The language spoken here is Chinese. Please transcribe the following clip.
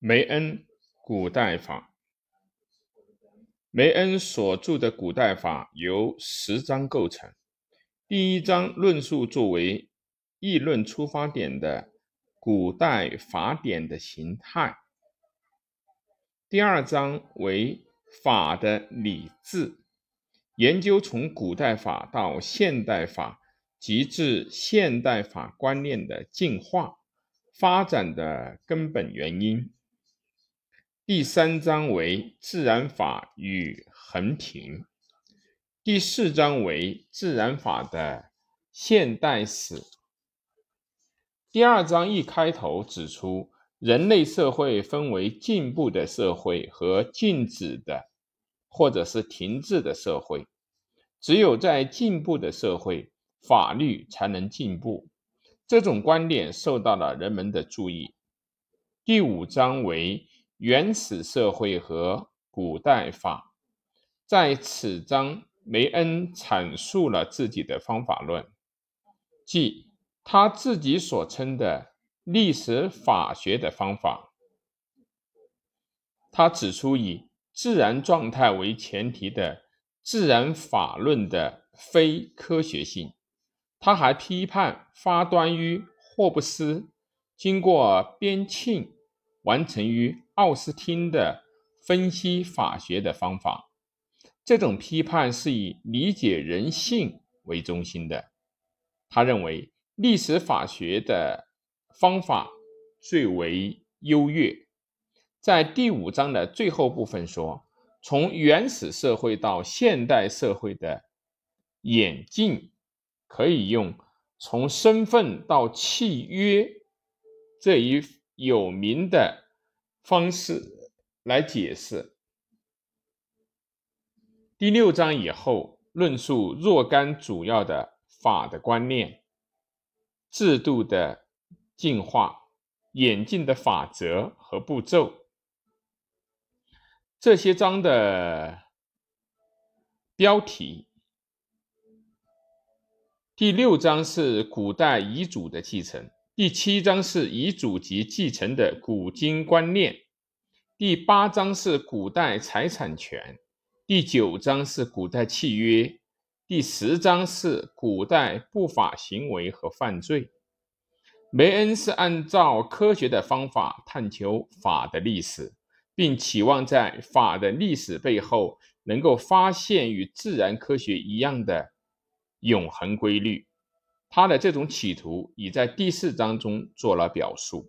梅恩古代法，梅恩所著的古代法由十章构成。第一章论述作为议论出发点的古代法典的形态。第二章为法的理智，研究从古代法到现代法及至现代法观念的进化发展的根本原因。第三章为自然法与衡平，第四章为自然法的现代史。第二章一开头指出，人类社会分为进步的社会和静止的或者是停滞的社会。只有在进步的社会，法律才能进步。这种观点受到了人们的注意。第五章为。原始社会和古代法，在此章，梅恩阐述了自己的方法论，即他自己所称的历史法学的方法。他指出以自然状态为前提的自然法论的非科学性。他还批判发端于霍布斯，经过边沁。完成于奥斯汀的分析法学的方法，这种批判是以理解人性为中心的。他认为历史法学的方法最为优越。在第五章的最后部分说，从原始社会到现代社会的演进，可以用从身份到契约这一。有名的方式来解释。第六章以后论述若干主要的法的观念、制度的进化、演进的法则和步骤。这些章的标题：第六章是古代遗嘱的继承。第七章是遗嘱及继承的古今观念，第八章是古代财产权，第九章是古代契约，第十章是古代不法行为和犯罪。梅恩是按照科学的方法探求法的历史，并期望在法的历史背后能够发现与自然科学一样的永恒规律。他的这种企图已在第四章中做了表述。